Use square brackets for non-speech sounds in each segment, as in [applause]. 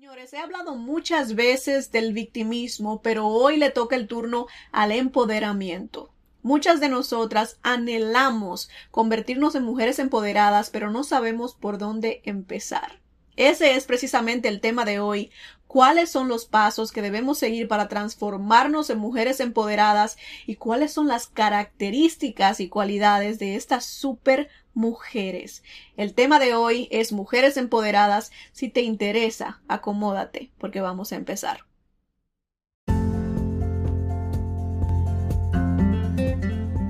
Señores, he hablado muchas veces del victimismo, pero hoy le toca el turno al empoderamiento. Muchas de nosotras anhelamos convertirnos en mujeres empoderadas, pero no sabemos por dónde empezar. Ese es precisamente el tema de hoy. ¿Cuáles son los pasos que debemos seguir para transformarnos en mujeres empoderadas y cuáles son las características y cualidades de estas super mujeres? El tema de hoy es mujeres empoderadas. Si te interesa, acomódate porque vamos a empezar.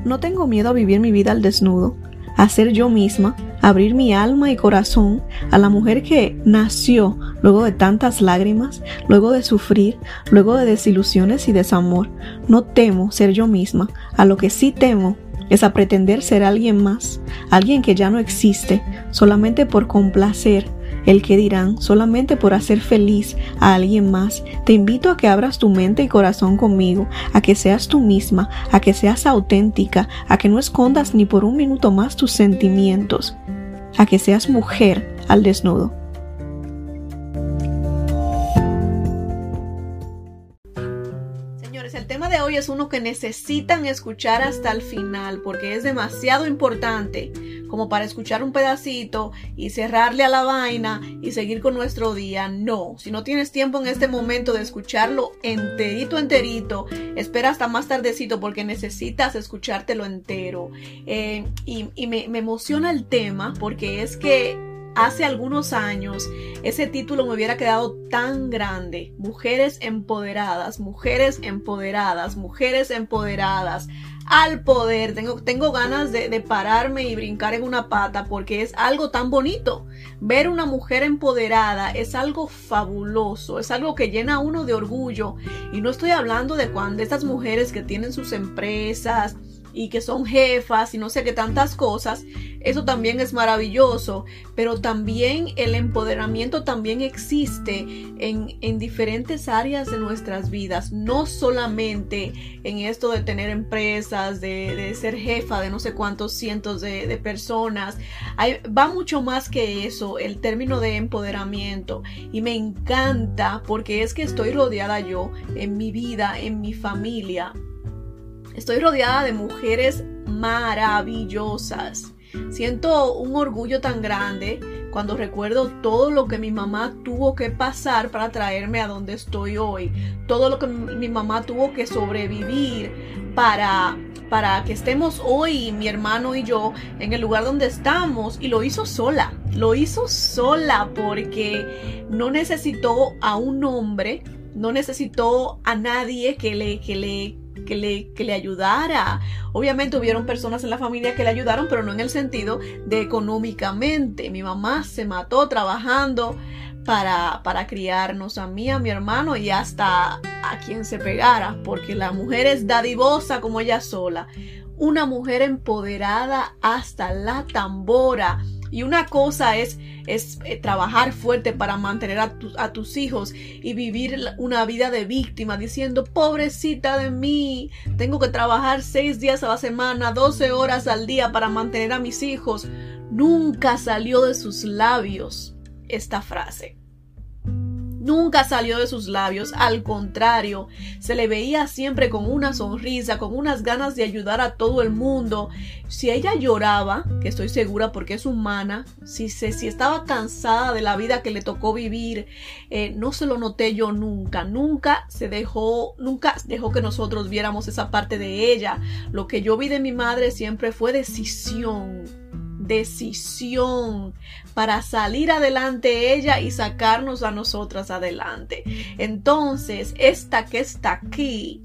No tengo miedo a vivir mi vida al desnudo, a ser yo misma, abrir mi alma y corazón a la mujer que nació luego de tantas lágrimas, luego de sufrir, luego de desilusiones y desamor. No temo ser yo misma, a lo que sí temo es a pretender ser alguien más, alguien que ya no existe, solamente por complacer el que dirán solamente por hacer feliz a alguien más. Te invito a que abras tu mente y corazón conmigo, a que seas tú misma, a que seas auténtica, a que no escondas ni por un minuto más tus sentimientos, a que seas mujer al desnudo. Que necesitan escuchar hasta el final porque es demasiado importante como para escuchar un pedacito y cerrarle a la vaina y seguir con nuestro día. No, si no tienes tiempo en este momento de escucharlo enterito, enterito, espera hasta más tardecito porque necesitas escuchártelo entero. Eh, y, me, me emociona el tema porque es que hace algunos años ese título me hubiera quedado tan grande. Mujeres empoderadas, mujeres empoderadas, mujeres empoderadas al poder. Tengo, tengo ganas de, de, pararme y brincar en una pata porque es algo tan bonito. Ver una mujer empoderada es algo fabuloso, es algo que llena a uno de orgullo. Y no estoy hablando de cuando estas mujeres que tienen sus empresas, y que son jefas y no sé qué tantas cosas, eso también es maravilloso, pero también el empoderamiento también existe en, en, diferentes áreas de nuestras vidas, no solamente en esto de tener empresas, de, ser jefa de no sé cuántos cientos de, personas, va mucho más que eso, el término de empoderamiento, y me encanta porque es que estoy rodeada yo en mi vida, en mi familia, Estoy rodeada de mujeres maravillosas. Siento un orgullo tan grande cuando recuerdo todo lo que mi mamá tuvo que pasar para traerme a donde estoy hoy, todo lo que mi mamá tuvo que sobrevivir para para que estemos hoy mi hermano y yo en el lugar donde estamos y lo hizo sola, lo hizo sola porque no necesitó a un hombre, no necesitó a nadie que le que le que le, que le ayudara. Obviamente hubieron personas en la familia que le ayudaron, pero no en el sentido de económicamente. Mi mamá se mató trabajando para, para criarnos a mí, a mi hermano y hasta a quien se pegara, porque la mujer es dadivosa como ella sola. Una mujer empoderada hasta la tambora. Y una cosa es es eh, trabajar fuerte para mantener a, a, tus hijos y vivir una vida de víctima diciendo, pobrecita de mí, tengo que trabajar seis días a la semana, 12 horas al día para mantener a mis hijos. Nunca salió de sus labios esta frase. Nunca salió de sus labios, al contrario, se le veía siempre con una sonrisa, con unas ganas de ayudar a todo el mundo. Si ella lloraba, que estoy segura porque es humana, si, se, si estaba cansada de la vida que le tocó vivir, eh, no se lo noté yo nunca, nunca se dejó, nunca dejó que nosotros viéramos esa parte de ella. Lo que yo vi de mi madre siempre fue decisión, decisión para salir adelante ella y sacarnos a nosotras adelante. Entonces, esta que está aquí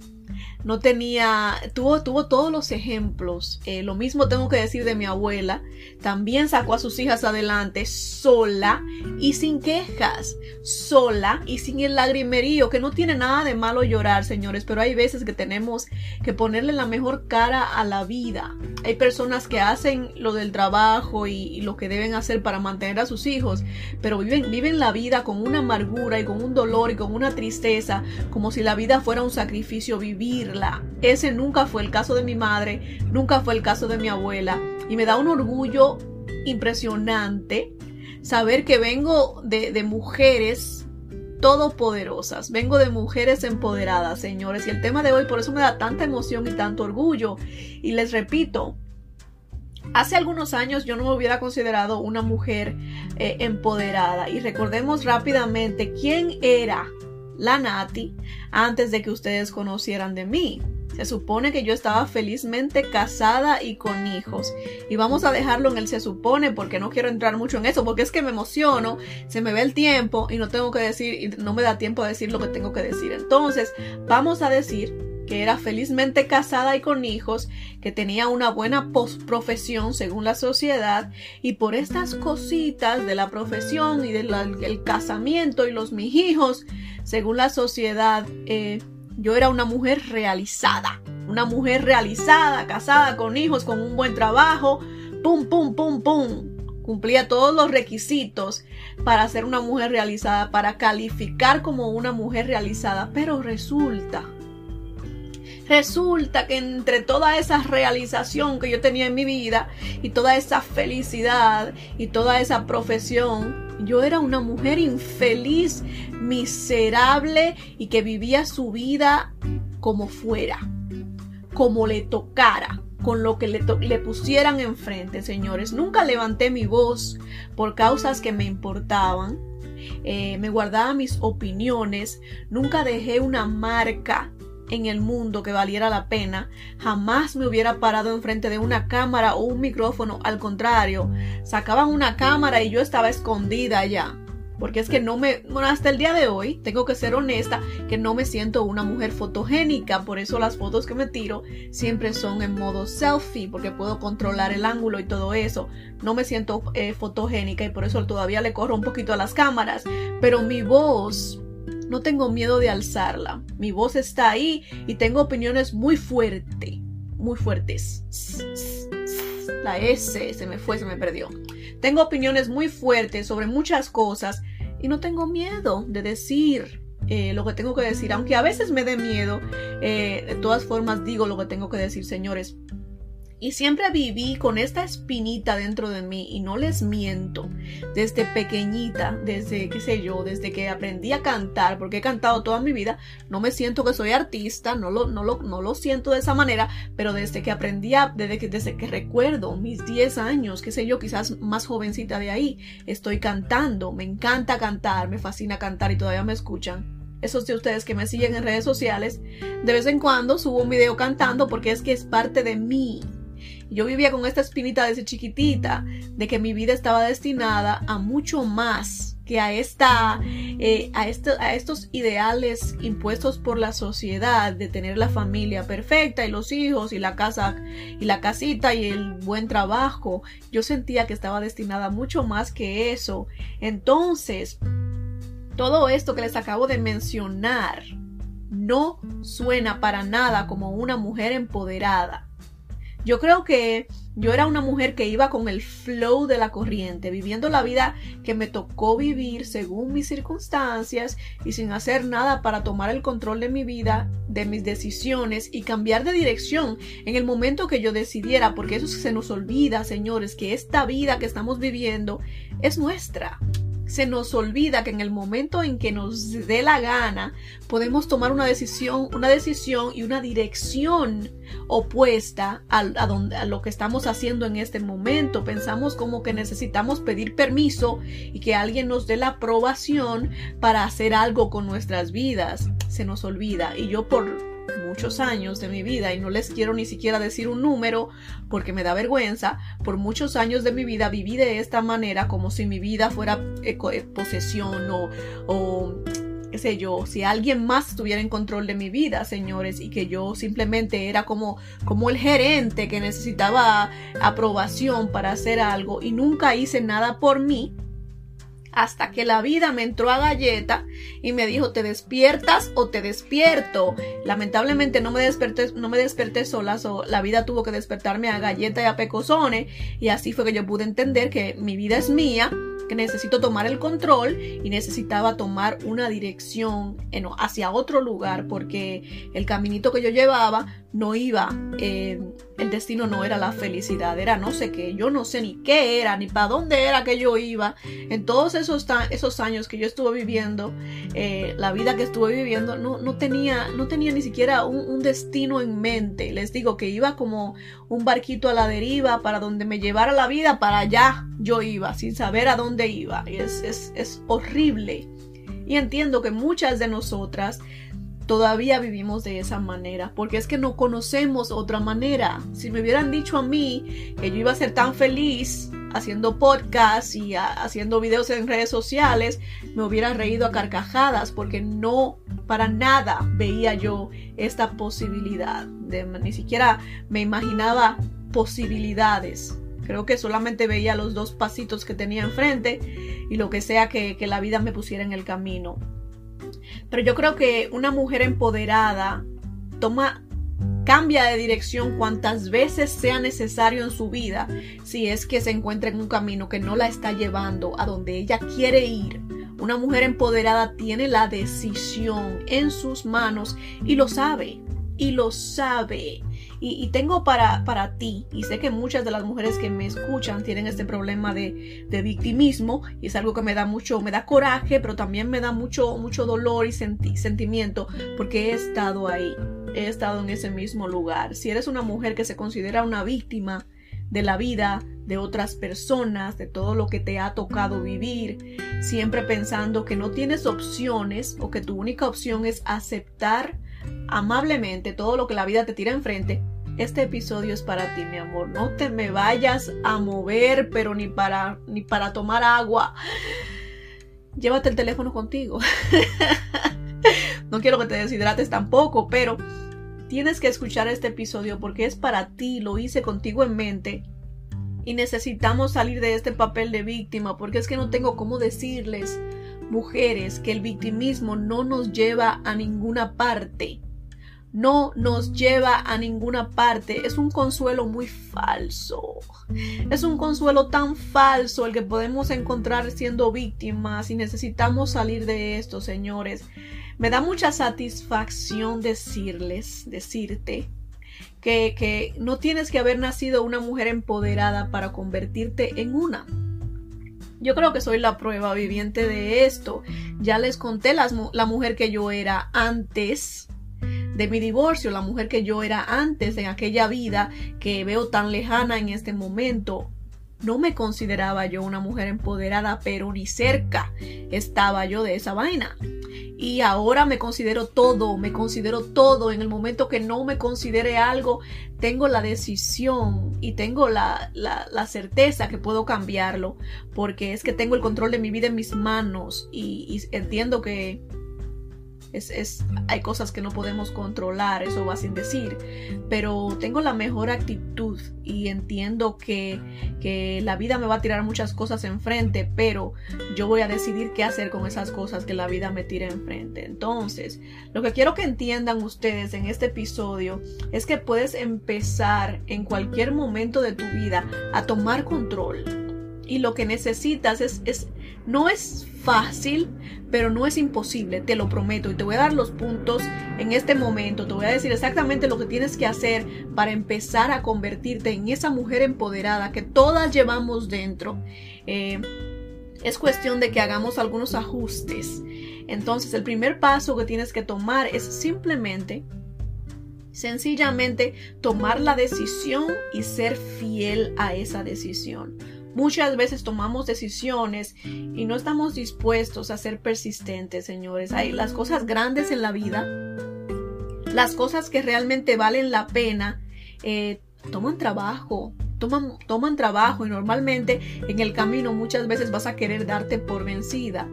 no tenía, tuvo, tuvo todos los ejemplos. Eh, lo mismo tengo que decir de mi abuela. También sacó a sus hijas adelante sola y sin quejas, sola y sin el lagrimerío, que no tiene nada de malo llorar, señores, pero hay veces que tenemos que ponerle la mejor cara a la vida. Hay personas que hacen lo del trabajo y, lo que deben hacer para mantener a sus hijos, pero viven, viven la vida con una amargura y con un dolor y con una tristeza, como si la vida fuera un sacrificio vivir ese nunca fue el caso de mi madre, nunca fue el caso de mi abuela. Y me da un orgullo impresionante saber que vengo de, mujeres todopoderosas, vengo de mujeres empoderadas, señores. Y el tema de hoy por eso me da tanta emoción y tanto orgullo. Y les repito, Hace algunos años yo no me hubiera considerado una mujer eh, empoderada y recordemos rápidamente quién era la Nati antes de que ustedes conocieran de mí. Se supone que yo estaba felizmente casada y con hijos. Y vamos a dejarlo en el se supone porque no quiero entrar mucho en eso, porque es que me emociono, se me ve el tiempo y no tengo que decir, y no me da tiempo a decir lo que tengo que decir. Entonces, vamos a decir que era felizmente casada y con hijos, que tenía una buena profesión según la sociedad, y por estas cositas de la profesión y del casamiento y los mis hijos, según la sociedad, eh, yo era una mujer realizada, una mujer realizada, casada con hijos, con un buen trabajo, pum, pum, pum, pum. Cumplía todos los requisitos para ser una mujer realizada, para calificar como una mujer realizada, pero resulta Resulta que entre toda esa realización que yo tenía en mi vida y toda esa felicidad y toda esa profesión, yo era una mujer infeliz, miserable y que vivía su vida como fuera, como le tocara, con lo que le, le, pusieran enfrente, señores. Nunca levanté mi voz por causas que me importaban. Eh, me guardaba mis opiniones. Nunca dejé una marca en el mundo que valiera la pena, jamás me hubiera parado enfrente de una cámara o un micrófono. Al contrario, sacaban una cámara y yo estaba escondida allá. Porque es que no me, bueno, hasta el día de hoy, tengo que ser honesta, que no me siento una mujer fotogénica. Por eso las fotos que me tiro siempre son en modo selfie, porque puedo controlar el ángulo y todo eso. No me siento eh, fotogénica y por eso todavía le corro un poquito a las cámaras. Pero mi voz no tengo miedo de alzarla. Mi voz está ahí y tengo opiniones muy fuertes, muy fuertes. La S se me fue, se me perdió. Tengo opiniones muy fuertes sobre muchas cosas y no tengo miedo de decir eh, lo que tengo que decir. Aunque a veces me dé miedo, eh, de todas formas digo lo que tengo que decir, señores. Y siempre viví con esta espinita dentro de mí y no les miento, desde pequeñita, desde qué sé yo, desde que aprendí a cantar, porque he cantado toda mi vida, no me siento que soy artista, no lo, no lo, no lo siento de esa manera, pero desde que aprendí, desde, que, desde que recuerdo mis 10 años, qué sé yo, quizás más jovencita de ahí, estoy cantando, me encanta cantar, me fascina cantar y todavía me escuchan esos de ustedes que me siguen en redes sociales, de vez en cuando subo un video cantando porque es que es parte de mí. Yo vivía con esta espinita desde chiquitita de que mi vida estaba destinada a mucho más que a esta eh, a, este, a estos ideales impuestos por la sociedad de tener la familia perfecta y los hijos y la casa y la casita y el buen trabajo. Yo sentía que estaba destinada a mucho más que eso. Entonces todo esto que les acabo de mencionar no suena para nada como una mujer empoderada yo creo que yo era una mujer que iba con el flow de la corriente, viviendo la vida que me tocó vivir según mis circunstancias y sin hacer nada para tomar el control de mi vida, de mis decisiones y cambiar de dirección en el momento que yo decidiera, porque eso se nos olvida, señores, que esta vida que estamos viviendo es nuestra se nos olvida que en el momento en que nos dé la gana podemos tomar una decisión, una decisión y una dirección opuesta a, donde, a lo que estamos haciendo en este momento. Pensamos como que necesitamos pedir permiso y que alguien nos dé la aprobación para hacer algo con nuestras vidas. Se nos olvida. Y yo por muchos años de mi vida, y no les quiero ni siquiera decir un número porque me da vergüenza, por muchos años de mi vida viví de esta manera como si mi vida fuera eh, posesión o, o qué sé yo, si alguien más estuviera en control de mi vida, señores, y que yo simplemente era como, como el gerente que necesitaba aprobación para hacer algo y nunca hice nada por mí, hasta que la vida me entró a galleta y me dijo, ¿te despiertas o te despierto? Lamentablemente no me desperté, no me desperté sola, la vida tuvo que despertarme a galleta y a pecosones y así fue que yo pude entender que mi vida es mía, que necesito tomar el control y necesitaba tomar una dirección hacia otro lugar porque el caminito que yo llevaba no iba... Eh, el destino no era la felicidad, era no sé qué, yo no sé ni qué era, ni para dónde era que yo iba. En todos esos, esos años que yo estuve viviendo, eh, la vida que estuve viviendo, no, no, tenía, no tenía ni siquiera un, destino en mente. Les digo que iba como un barquito a la deriva para donde me llevara la vida, para allá yo iba, sin saber a dónde iba. Es, es, es horrible. Y entiendo que muchas de nosotras todavía vivimos de esa manera, porque es que no conocemos otra manera. Si me hubieran dicho a mí que yo iba a ser tan feliz haciendo podcasts y haciendo videos en redes sociales, me hubiera reído a carcajadas, porque no para nada veía yo esta posibilidad. De, ni siquiera me imaginaba posibilidades. Creo que solamente veía los dos pasitos que tenía enfrente y lo que sea que, que la vida me pusiera en el camino. Pero yo creo que una mujer empoderada toma cambia de dirección cuantas veces sea necesario en su vida si es que se encuentra en un camino que no la está llevando a donde ella quiere ir. Una mujer empoderada tiene la decisión en sus manos y lo sabe, y lo sabe. Y, tengo para, para ti, y sé que muchas de las mujeres que me escuchan tienen este problema de, victimismo, y es algo que me da mucho, me da coraje, pero también me da mucho, mucho dolor y sentimiento, porque he estado ahí, he estado en ese mismo lugar. Si eres una mujer que se considera una víctima de la vida de otras personas, de todo lo que te ha tocado vivir, siempre pensando que no tienes opciones o que tu única opción es aceptar amablemente todo lo que la vida te tira enfrente, este episodio es para ti, mi amor. No te me vayas a mover, pero ni para ni para tomar agua. Llévate el teléfono contigo. [laughs] no quiero que te deshidrates tampoco, pero tienes que escuchar este episodio porque es para ti, lo hice contigo en mente. Y necesitamos salir de este papel de víctima porque es que no tengo cómo decirles, mujeres, que el victimismo no nos lleva a ninguna parte no nos lleva a ninguna parte. Es un consuelo muy falso. Es un consuelo tan falso el que podemos encontrar siendo víctimas y necesitamos salir de esto, señores. Me da mucha satisfacción decirles, decirte, que, que no tienes que haber nacido una mujer empoderada para convertirte en una. Yo creo que soy la prueba viviente de esto. Ya les conté la mujer que yo era antes de mi divorcio, la mujer que yo era antes en aquella vida que veo tan lejana en este momento. No me consideraba yo una mujer empoderada, pero ni cerca estaba yo de esa vaina. Y ahora me considero todo, me considero todo. En el momento que no me considere algo, tengo la decisión y tengo la, la, certeza que puedo cambiarlo, porque es que tengo el control de mi vida en mis manos y entiendo que es, hay cosas que no podemos controlar, eso va sin decir, pero tengo la mejor actitud y entiendo que, que la vida me va a tirar muchas cosas enfrente, pero yo voy a decidir qué hacer con esas cosas que la vida me tira enfrente. Entonces, lo que quiero que entiendan ustedes en este episodio es que puedes empezar en cualquier momento de tu vida a tomar control y lo que necesitas es, es, no es fácil, pero no es imposible, te lo prometo. Y te voy a dar los puntos en este momento, te voy a decir exactamente lo que tienes que hacer para empezar a convertirte en esa mujer empoderada que todas llevamos dentro. Eh, es cuestión de que hagamos algunos ajustes. Entonces, el primer paso que tienes que tomar es simplemente sencillamente tomar la decisión y ser fiel a esa decisión. Muchas veces tomamos decisiones y no estamos dispuestos a ser persistentes, señores. Hay las cosas grandes en la vida, las cosas que realmente valen la pena, eh, toman trabajo, toman, toman trabajo y normalmente en el camino muchas veces vas a querer darte por vencida.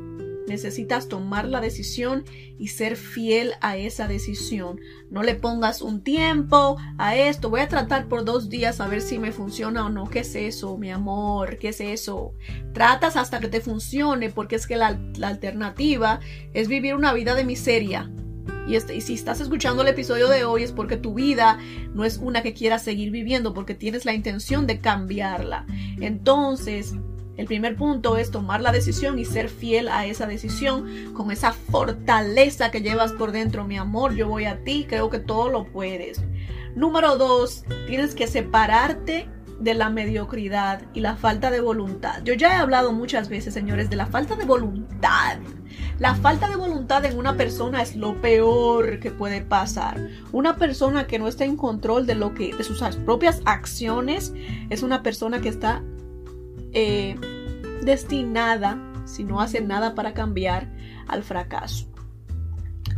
Necesitas tomar la decisión y ser fiel a esa decisión. No le pongas un tiempo a esto. Voy a tratar por dos días a ver si me funciona o no. ¿Qué es eso, mi amor? ¿Qué es eso? Tratas hasta que te funcione porque es que la, alternativa es vivir una vida de miseria. Y, este, y, si estás escuchando el episodio de hoy es porque tu vida no es una que quieras seguir viviendo, porque tienes la intención de cambiarla. Entonces, el primer punto es tomar la decisión y ser fiel a esa decisión con esa fortaleza que llevas por dentro, mi amor. Yo voy a ti, creo que todo lo puedes. Número dos, tienes que separarte de la mediocridad y la falta de voluntad. Yo ya he hablado muchas veces, señores, de la falta de voluntad. La falta de voluntad en una persona es lo peor que puede pasar. Una persona que no está en control de lo que de sus propias acciones es una persona que está eh, destinada, si no hace nada para cambiar, al fracaso.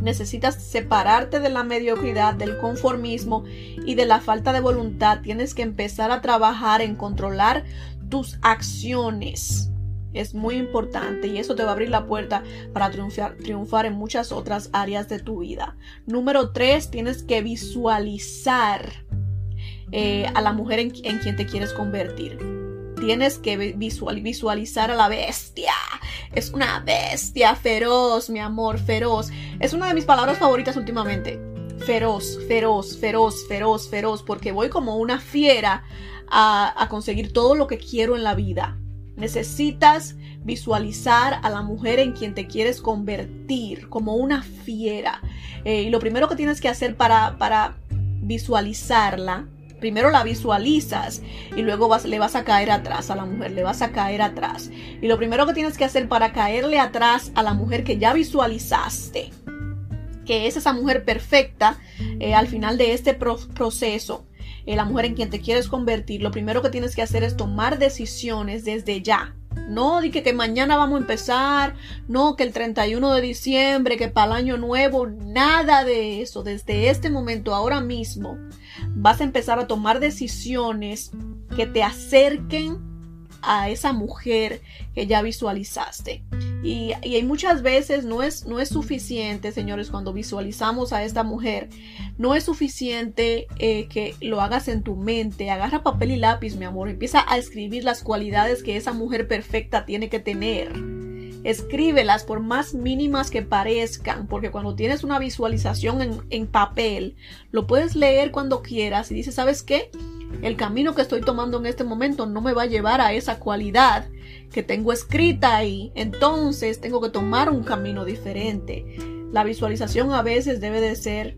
Necesitas separarte de la mediocridad, del conformismo y de la falta de voluntad. Tienes que empezar a trabajar en controlar tus acciones. Es muy importante y eso te va a abrir la puerta para triunfar, en muchas otras áreas de tu vida. Número tres, tienes que visualizar eh, a la mujer en quien te quieres convertir tienes que visualizar a la bestia. Es una bestia feroz, mi amor, feroz. Es una de mis palabras favoritas últimamente. Feroz, feroz, feroz, feroz, feroz, porque voy como una fiera a, conseguir todo lo que quiero en la vida. Necesitas visualizar a la mujer en quien te quieres convertir como una fiera. Eh, y lo primero que tienes que hacer para, para visualizarla primero la visualizas y luego le vas a caer atrás a la mujer, le vas a caer atrás. Y lo primero que tienes que hacer para caerle atrás a la mujer que ya visualizaste, que es esa mujer perfecta eh, al final de este proceso, eh, la mujer en quien te quieres convertir, lo primero que tienes que hacer es tomar decisiones desde ya. No, di que, que mañana vamos a empezar, no, que el 31 de diciembre, que para el año nuevo, nada de eso. Desde este momento, ahora mismo, vas a empezar a tomar decisiones que te acerquen a esa mujer que ya visualizaste. Y, y, muchas veces no es, no es suficiente, señores, cuando visualizamos a esta mujer, no es suficiente eh, que lo hagas en tu mente. Agarra papel y lápiz, mi amor. Empieza a escribir las cualidades que esa mujer perfecta tiene que tener. Escríbelas por más mínimas que parezcan, porque cuando tienes una visualización en, en papel, lo puedes leer cuando quieras y dices, ¿sabes qué? El camino que estoy tomando en este momento no me va a llevar a esa cualidad que tengo escrita ahí. Entonces tengo que tomar un camino diferente. La visualización a veces debe de ser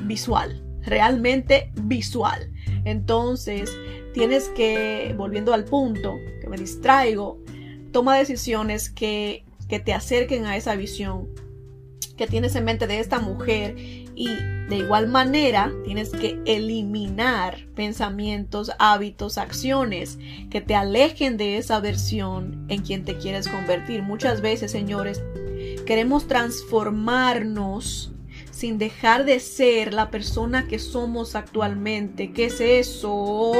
visual, realmente visual. Entonces tienes que, volviendo al punto, que me distraigo, toma decisiones que, que te acerquen a esa visión que tienes en mente de esta mujer y de igual manera tienes que eliminar pensamientos, hábitos, acciones que te alejen de esa versión en quien te quieres convertir. Muchas veces, señores, queremos transformarnos sin dejar de ser la persona que somos actualmente. ¿Qué es eso?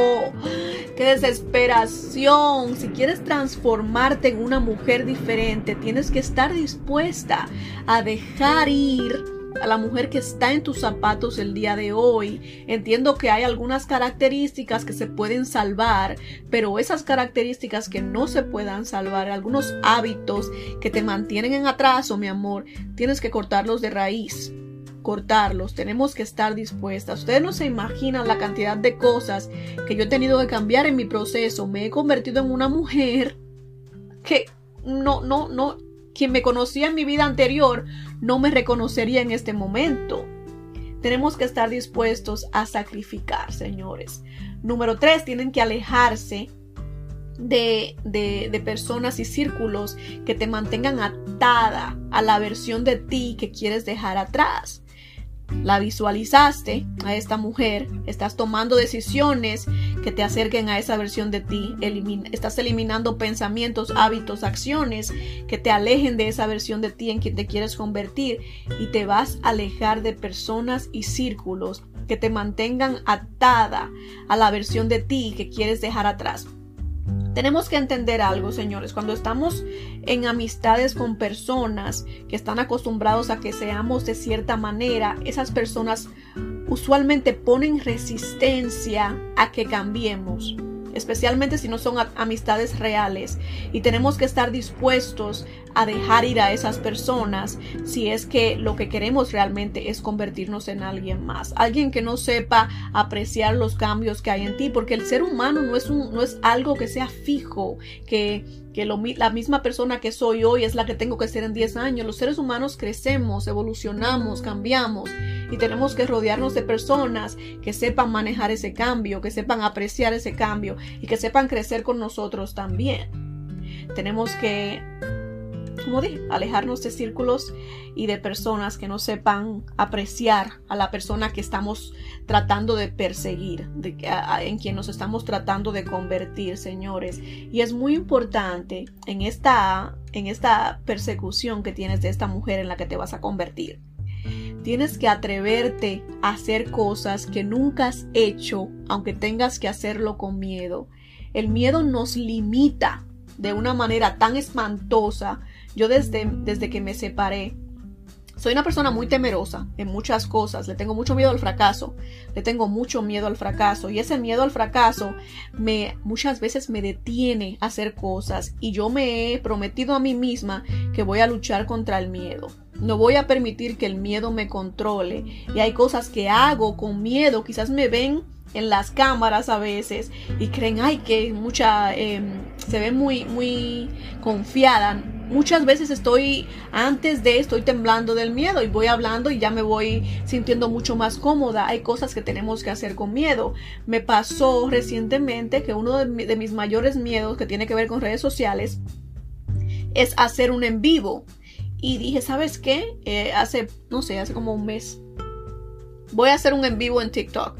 ¡Qué desesperación! Si quieres transformarte en una mujer diferente, tienes que estar dispuesta a dejar ir a la mujer que está en tus zapatos el día de hoy. Entiendo que hay algunas características que se pueden salvar, pero esas características que no se puedan salvar, algunos hábitos que te mantienen en atraso, mi amor, tienes que cortarlos de raíz cortarlos, tenemos que estar dispuestas. Ustedes no se imaginan la cantidad de cosas que yo he tenido que cambiar en mi proceso. Me he convertido en una mujer que no, no, no, quien me conocía en mi vida anterior no me reconocería en este momento. Tenemos que estar dispuestos a sacrificar, señores. Número tres, tienen que alejarse de, de, de, personas y círculos que te mantengan atada a la versión de ti que quieres dejar atrás la visualizaste a esta mujer, estás tomando decisiones que te acerquen a esa versión de ti, estás eliminando pensamientos, hábitos, acciones que te alejen de esa versión de ti en quien te quieres convertir y te vas a alejar de personas y círculos que te mantengan atada a la versión de ti que quieres dejar atrás. Tenemos que entender algo, señores. Cuando estamos en amistades con personas que están acostumbrados a que seamos de cierta manera, esas personas usualmente ponen resistencia a que cambiemos especialmente si no son amistades reales. Y tenemos que estar dispuestos a dejar ir a esas personas si es que lo que queremos realmente es convertirnos en alguien más. Alguien que no sepa apreciar los cambios que hay en ti, porque el ser humano no es, un, no es algo que sea fijo, que, que la misma persona que soy hoy es la que tengo que ser en 10 años. Los seres humanos crecemos, evolucionamos, cambiamos y tenemos que rodearnos de personas que sepan manejar ese cambio, que sepan apreciar ese cambio y que sepan crecer con nosotros también. Tenemos que como dije, alejarnos de círculos y de personas que no sepan apreciar a la persona que estamos tratando de perseguir, de, en quien nos estamos tratando de convertir, señores. Y es muy importante en esta, en esta persecución que tienes de esta mujer en la que te vas a convertir. Tienes que atreverte a hacer cosas que nunca has hecho, aunque tengas que hacerlo con miedo. El miedo nos limita de una manera tan espantosa. Yo desde, desde que me separé, soy una persona muy temerosa en muchas cosas, le tengo mucho miedo al fracaso, le tengo mucho miedo al fracaso. Y ese miedo al fracaso me muchas veces me detiene a hacer cosas. Y yo me he prometido a mí misma que voy a luchar contra el miedo. No voy a permitir que el miedo me controle y hay cosas que hago con miedo, quizás me ven en las cámaras a veces y creen, ay, que mucha, em, se ve muy, muy confiada. Muchas veces estoy, antes de, estoy temblando del miedo y voy hablando y ya me voy sintiendo mucho más cómoda. Hay cosas que tenemos que hacer con miedo. Me pasó recientemente que uno de, mis mayores miedos que tiene que ver con redes sociales es hacer un en vivo. Y dije, ¿sabes qué? Eh, hace, no sé, hace como un mes. Voy a hacer un en vivo en TikTok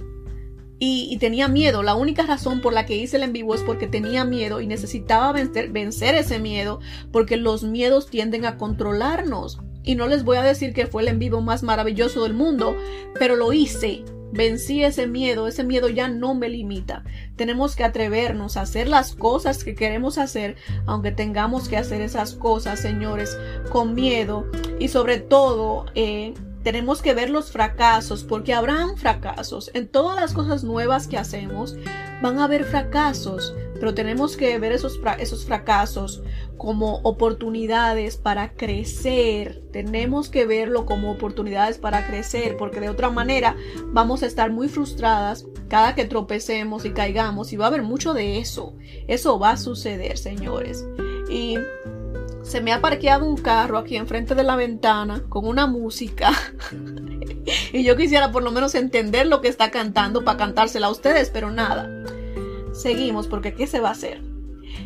y, tenía miedo. La única razón por la que hice el en vivo es porque tenía miedo y necesitaba vencer, vencer ese miedo porque los miedos tienden a controlarnos. Y no les voy a decir que fue el en vivo más maravilloso del mundo, pero lo hice. Vencí ese miedo, ese miedo ya no me limita. Tenemos que atrevernos a hacer las cosas que queremos hacer, aunque tengamos que hacer esas cosas, señores, con miedo y sobre todo eh, tenemos que ver los fracasos, porque habrán fracasos. En todas las cosas nuevas que hacemos van a haber fracasos, pero tenemos que ver esos, esos fracasos como oportunidades para crecer. Tenemos que verlo como oportunidades para crecer, porque de otra manera vamos a estar muy frustradas cada que tropecemos y caigamos, y va a haber mucho de eso. Eso va a suceder, señores. Y se me ha parqueado un carro aquí enfrente de la ventana con una música. [laughs] y yo quisiera por lo menos entender lo que está cantando para cantársela a ustedes, pero nada. Seguimos porque ¿qué se va a hacer?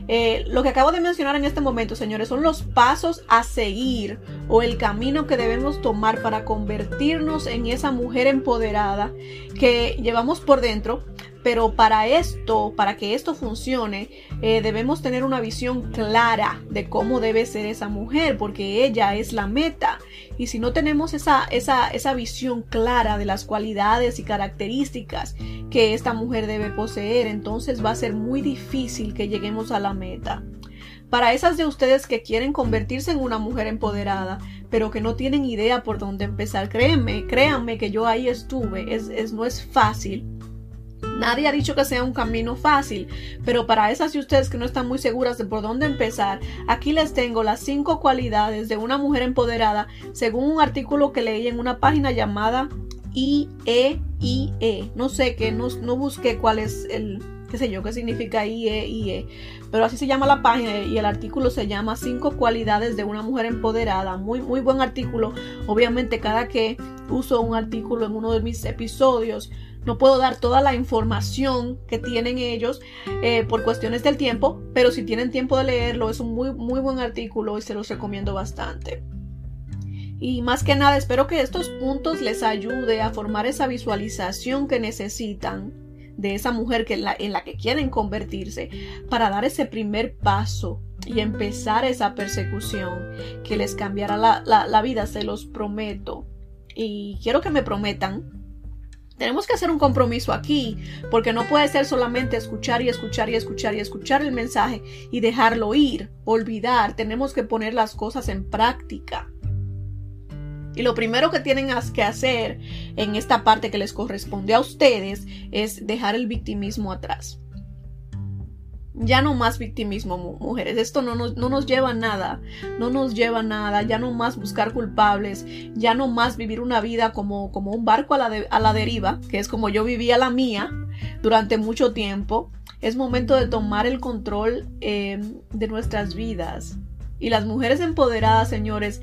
Eh, lo que acabo de mencionar en este momento, señores, son los pasos a seguir o el camino que debemos tomar para convertirnos en esa mujer empoderada que llevamos por dentro, pero para esto, para que esto funcione, eh, debemos tener una visión clara de cómo debe ser esa mujer, porque ella es la meta. Y si no tenemos esa, esa, esa visión clara de las cualidades y características que esta mujer debe poseer, entonces va a ser muy difícil que lleguemos a la meta. Para esas de ustedes que quieren convertirse en una mujer empoderada, pero que no tienen idea por dónde empezar, créanme, créanme que yo ahí estuve, es, es, no es fácil Nadie ha dicho que sea un camino fácil, pero para esas de ustedes que no están muy seguras de por dónde empezar, aquí les tengo las cinco cualidades de una mujer empoderada según un artículo que leí en una página llamada IEIE. E. No sé no, no busqué cuál es el, qué sé yo, qué significa IEIE, e, pero así se llama la página y el artículo se llama cinco cualidades de una mujer empoderada. Muy, muy buen artículo. Obviamente cada que uso un artículo en uno de mis episodios, no puedo dar toda la información que tienen ellos eh, por cuestiones del tiempo, pero si tienen tiempo de leerlo es un muy, muy buen artículo y se los recomiendo bastante. Y más que nada espero que estos puntos les ayude a formar esa visualización que necesitan de esa mujer que en, la, que quieren convertirse para dar ese primer paso y empezar esa persecución que les cambiará la, la vida, se los prometo. Y quiero que me prometan tenemos que hacer un compromiso aquí, porque no puede ser solamente escuchar y escuchar y escuchar y escuchar el mensaje y dejarlo ir, olvidar. Tenemos que poner las cosas en práctica. Y lo primero que tienen que hacer en esta parte que les corresponde a ustedes es dejar el victimismo atrás. Ya no más victimismo, mujeres. Esto no nos, no nos lleva a nada. No nos lleva a nada. Ya no más buscar culpables. Ya no más vivir una vida como, como un barco a la, a la deriva, que es como yo vivía la mía durante mucho tiempo. Es momento de tomar el control em, de nuestras vidas. Y las mujeres empoderadas, señores,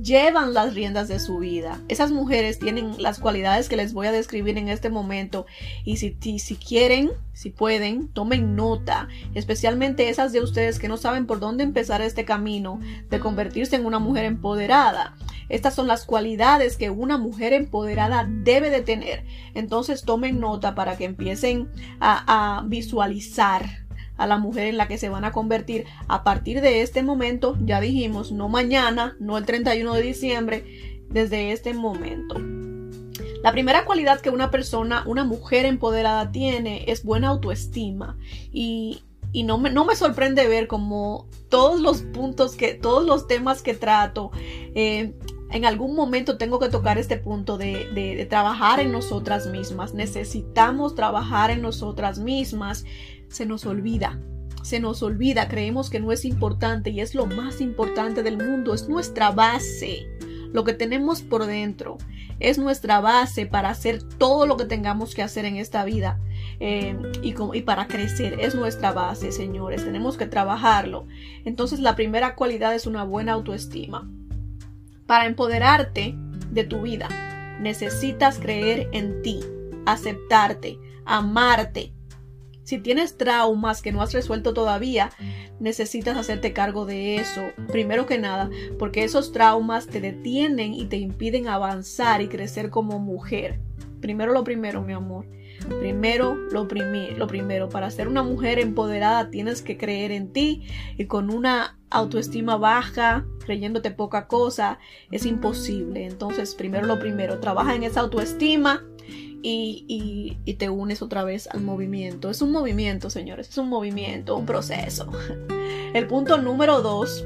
llevan las riendas de su vida. Esas mujeres tienen las cualidades que les voy a describir en este momento y si, si, quieren, si pueden, tomen nota, especialmente esas de ustedes que no saben por dónde empezar este camino de convertirse en una mujer empoderada. Estas son las cualidades que una mujer empoderada debe de tener. Entonces tomen nota para que empiecen a visualizar a la mujer en la que se van a convertir a partir de este momento, ya dijimos, no mañana, no el 31 de diciembre, desde este momento. La primera cualidad que una persona, una mujer empoderada tiene es buena autoestima y, y no, me, no me sorprende ver como todos los puntos que, todos los temas que trato, eh, en algún momento tengo que tocar este punto de, de, de, trabajar en nosotras mismas. Necesitamos trabajar en nosotras mismas se nos olvida. Se nos olvida, creemos que no es importante y es lo más importante del mundo, es nuestra base. Lo que tenemos por dentro es nuestra base para hacer todo lo que tengamos que hacer en esta vida eh, y, y para crecer. Es nuestra base, señores. Tenemos que trabajarlo. Entonces la primera cualidad es una buena autoestima. Para empoderarte de tu vida, necesitas creer en ti, aceptarte, amarte, si tienes traumas que no has resuelto todavía, necesitas hacerte cargo de eso, primero que nada, porque esos traumas te detienen y te impiden avanzar y crecer como mujer. Primero lo primero, mi amor. Primero lo, lo primero. Para ser una mujer empoderada tienes que creer en ti y con una autoestima baja, creyéndote poca cosa, es imposible. Entonces, primero lo primero, trabaja en esa autoestima y, te unes otra vez al movimiento. Es un movimiento, señores, es un movimiento, un proceso. [laughs] El punto número dos,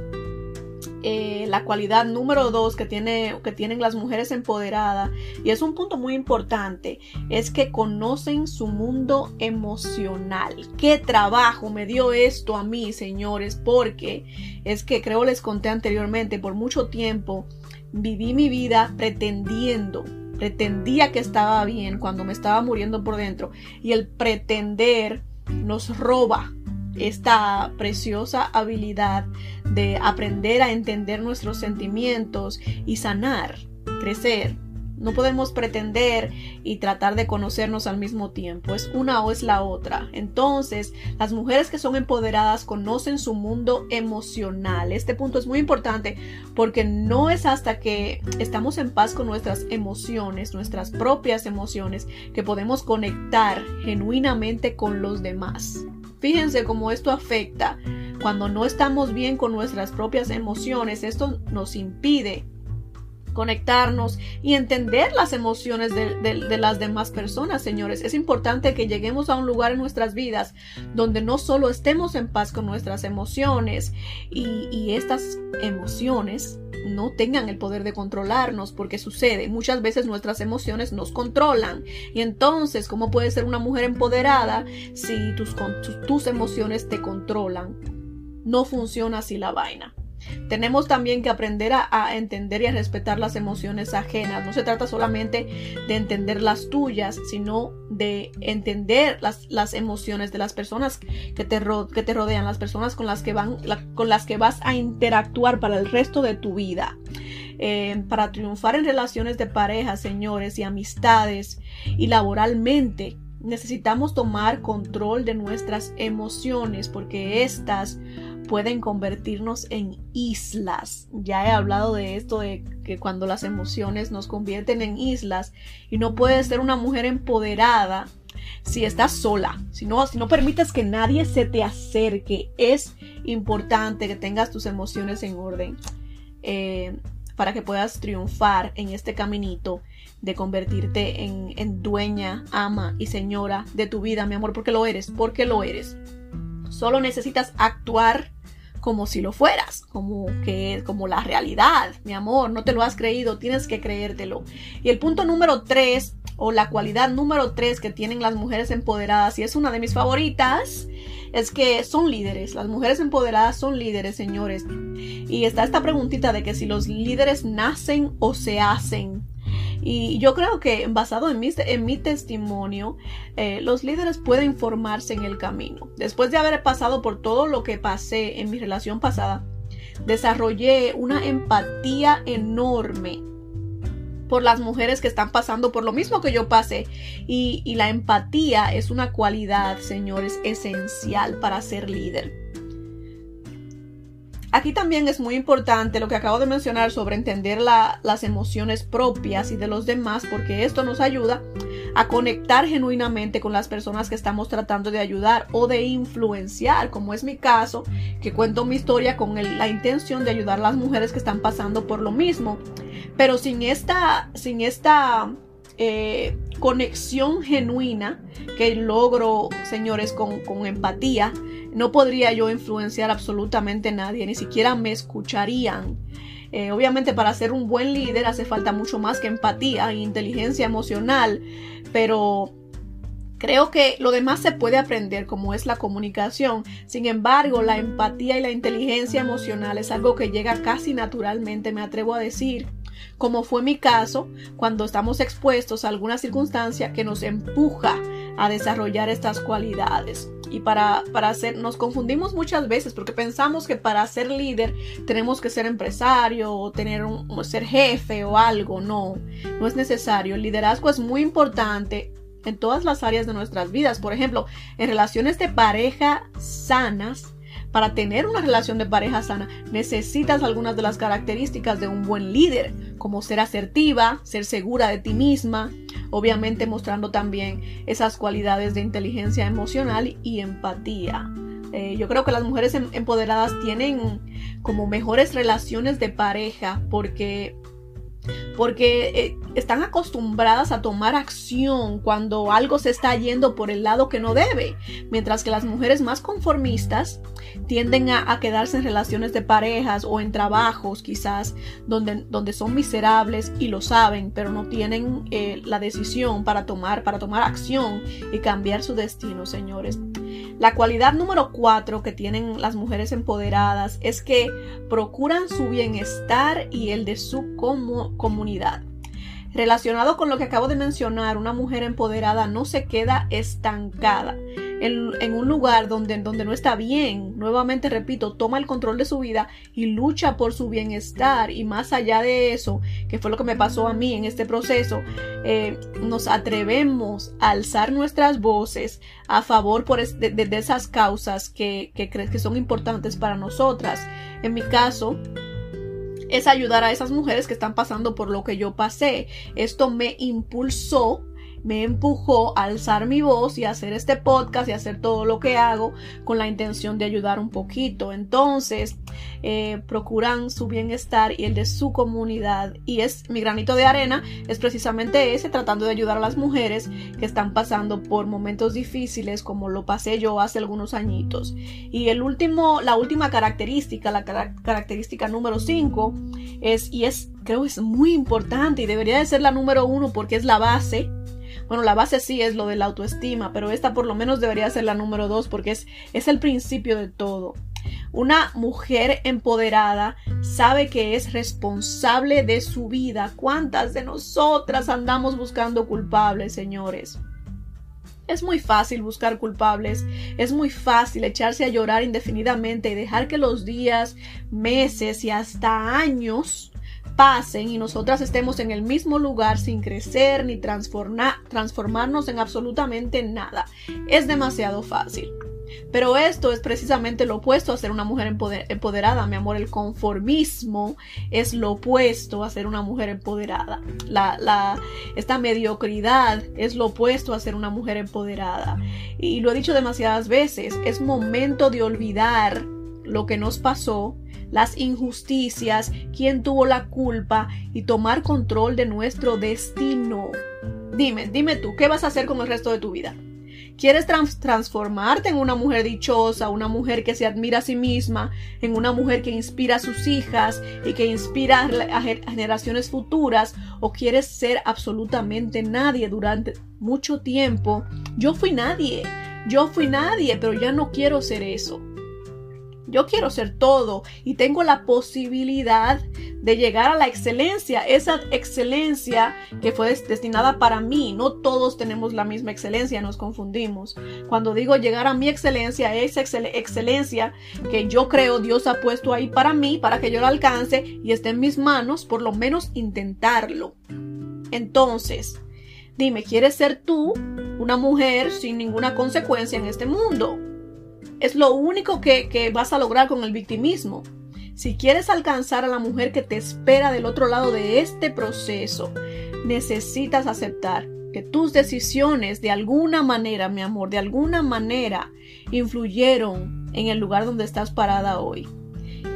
eh, la cualidad número dos que, tiene, que tienen las mujeres empoderadas, y es un punto muy importante, es que conocen su mundo emocional. ¿Qué trabajo me dio esto a mí, señores? Porque es que creo les conté anteriormente, por mucho tiempo viví mi vida pretendiendo pretendía que estaba bien cuando me estaba muriendo por dentro. Y el pretender nos roba esta preciosa habilidad de aprender a entender nuestros sentimientos y sanar, crecer, no podemos pretender y tratar de conocernos al mismo tiempo. Es una o es la otra. Entonces, las mujeres que son empoderadas conocen su mundo emocional. Este punto es muy importante porque no es hasta que estamos en paz con nuestras emociones, nuestras propias emociones, que podemos conectar genuinamente con los demás. Fíjense cómo esto afecta. Cuando no estamos bien con nuestras propias emociones, esto nos impide conectarnos y entender las emociones de, las demás personas, señores. Es importante que lleguemos a un lugar en nuestras vidas donde no solo estemos en paz con nuestras emociones y, estas emociones no tengan el poder de controlarnos, porque sucede, muchas veces nuestras emociones nos controlan. Y entonces, ¿cómo puede ser una mujer empoderada si tus, tus emociones te controlan? No funciona así la vaina. Tenemos también que aprender a, entender y a respetar las emociones ajenas. No se trata solamente de entender las tuyas, sino de entender las, las emociones de las personas que te, que te rodean, las personas con las que, van, con las que vas a interactuar para el resto de tu vida. Eh, para triunfar en relaciones de pareja, señores, y amistades y laboralmente, necesitamos tomar control de nuestras emociones porque estas pueden convertirnos en islas. Ya he hablado de esto, de que cuando las emociones nos convierten en islas y no puedes ser una mujer empoderada si estás sola, si no, si no permites que nadie se te acerque, es importante que tengas tus emociones en orden eh, para que puedas triunfar en este caminito de convertirte en, en dueña, ama y señora de tu vida, mi amor, porque lo eres, porque lo eres. Solo necesitas actuar como si lo fueras, como que como la realidad, mi amor, no te lo has creído, tienes que creértelo. Y el punto número tres, o la cualidad número tres que tienen las mujeres empoderadas, y es una de mis favoritas, es que son líderes. Las mujeres empoderadas son líderes, señores. Y está esta preguntita de que si los líderes nacen o se hacen. Y yo creo que basado en mi, en mi testimonio, eh, los líderes pueden formarse en el camino. Después de haber pasado por todo lo que pasé en mi relación pasada, desarrollé una empatía enorme por las mujeres que están pasando por lo mismo que yo pasé. Y, y, la empatía es una cualidad, señores, esencial para ser líder. Aquí también es muy importante lo que acabo de mencionar sobre entender las emociones propias y de los demás, porque esto nos ayuda a conectar genuinamente con las personas que estamos tratando de ayudar o de influenciar, como es mi caso, que cuento mi historia con la intención de ayudar a las mujeres que están pasando por lo mismo. Pero sin esta, sin esta eh, conexión genuina que logro, señores, con, con empatía, no podría yo influenciar absolutamente a nadie, ni siquiera me escucharían. Eh, obviamente para ser un buen líder hace falta mucho más que empatía e inteligencia emocional, pero Creo que lo demás se puede aprender como es la comunicación. Sin embargo, la empatía y la inteligencia emocional es algo que llega casi naturalmente, me atrevo a decir como fue mi caso cuando estamos expuestos a alguna circunstancia que nos empuja a desarrollar estas cualidades. Y para, para hacer, nos confundimos muchas veces porque pensamos que para ser líder tenemos que ser empresario o tener un, ser jefe o algo. No, no es necesario. El liderazgo es muy importante en todas las áreas de nuestras vidas. Por ejemplo, en relaciones de pareja sanas, para tener una relación de pareja sana, necesitas algunas de las características de un buen líder, como ser asertiva, ser segura de ti misma, obviamente mostrando también esas cualidades de inteligencia emocional y empatía. Eh, yo creo que las mujeres em, empoderadas tienen como mejores relaciones de pareja porque porque eh, están acostumbradas a tomar acción cuando algo se está yendo por el lado que no debe, mientras que las mujeres más conformistas tienden a, quedarse en relaciones de parejas o en trabajos quizás donde, donde son miserables y lo saben, pero no tienen eh, la decisión para tomar, para tomar acción y cambiar su destino, señores. La cualidad número cuatro que tienen las mujeres empoderadas es que procuran su bienestar y el de su comunidad. Relacionado con lo que acabo de mencionar, una mujer empoderada no se queda estancada en, un lugar donde, donde no está bien. Nuevamente repito, toma el control de su vida y lucha por su bienestar. Y más allá de eso, que fue lo que me pasó a mí en este proceso, eh, nos atrevemos a alzar nuestras voces a favor por de, de, esas causas que, que, que son importantes para nosotras. En mi caso, es ayudar a esas mujeres que están pasando por lo que yo pasé. Esto me impulsó me empujó a alzar mi voz y hacer este podcast y hacer todo lo que hago con la intención de ayudar un poquito. Entonces, eh, procuran su bienestar y el de su comunidad. Y es mi granito de arena, es precisamente ese, tratando de ayudar a las mujeres que están pasando por momentos difíciles como lo pasé yo hace algunos añitos. Y el último, la última característica, la característica número 5, es, y es, creo es muy importante y debería de ser la número uno porque es la base bueno, la base sí es lo de la autoestima, pero esta por lo menos debería ser la número dos porque es, es el principio de todo. Una mujer empoderada sabe que es responsable de su vida. ¿Cuántas de nosotras andamos buscando culpables, señores? Es muy fácil buscar culpables, es muy fácil echarse a llorar indefinidamente y dejar que los días, meses y hasta años y nosotras estemos en el mismo lugar sin crecer ni transformarnos en absolutamente nada. Es demasiado fácil. Pero esto es precisamente lo opuesto a ser una mujer empoderada, mi amor. El conformismo es lo opuesto a ser una mujer empoderada. La, esta mediocridad es lo opuesto a ser una mujer empoderada. Y lo he dicho demasiadas veces, es momento de olvidar lo que nos pasó las injusticias, quién tuvo la culpa y tomar control de nuestro destino. Dime, dime tú, ¿qué vas a hacer con el resto de tu vida? ¿Quieres transformarte en una mujer dichosa, una mujer que se admira a sí misma, en una mujer que inspira a sus hijas y que inspira a generaciones futuras? ¿O quieres ser absolutamente nadie durante mucho tiempo? Yo fui nadie, yo fui nadie, pero ya no quiero ser eso. Yo quiero ser todo y tengo la posibilidad de llegar a la excelencia, esa excelencia que fue destinada para mí. No todos tenemos la misma excelencia, nos confundimos. Cuando digo llegar a mi excelencia, esa excelencia que yo creo Dios ha puesto ahí para mí, para que yo la alcance y esté en mis manos, por lo menos intentarlo. Entonces, dime, ¿quieres ser tú una mujer sin ninguna consecuencia en este mundo? Es lo único que, vas a lograr con el victimismo. Si quieres alcanzar a la mujer que te espera del otro lado de este proceso, necesitas aceptar que tus decisiones de alguna manera, mi amor, de alguna manera influyeron en el lugar donde estás parada hoy.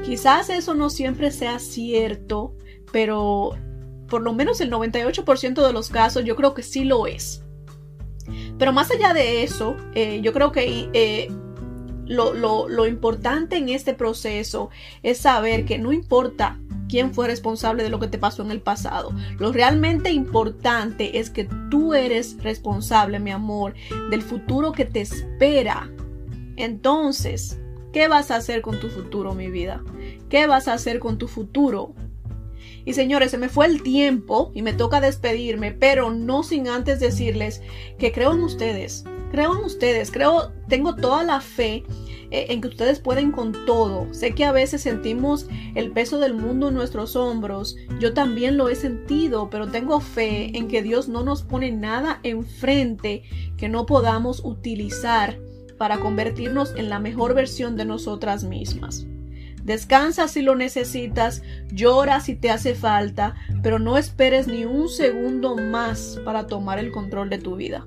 Quizás eso no siempre sea cierto, pero por lo menos el 98% de los casos yo creo que sí lo es. Pero más allá de eso, eh, yo creo que eh, lo, importante en este proceso es saber que no importa quién fue responsable de lo que te pasó en el pasado. Lo realmente importante es que tú eres responsable, mi amor, del futuro que te espera. Entonces, ¿qué vas a hacer con tu futuro, mi vida? ¿Qué vas a hacer con tu futuro? Y señores, se me fue el tiempo y me toca despedirme, pero no sin antes decirles que creo en ustedes, creo en ustedes, creo, tengo toda la fe eh, en que ustedes pueden con todo. Sé que a veces sentimos el peso del mundo en nuestros hombros. Yo también lo he sentido, pero tengo fe en que Dios no nos pone nada enfrente que no podamos utilizar para convertirnos en la mejor versión de nosotras mismas. Descansa si lo necesitas, llora si te hace falta, pero no esperes ni un segundo más para tomar el control de tu vida.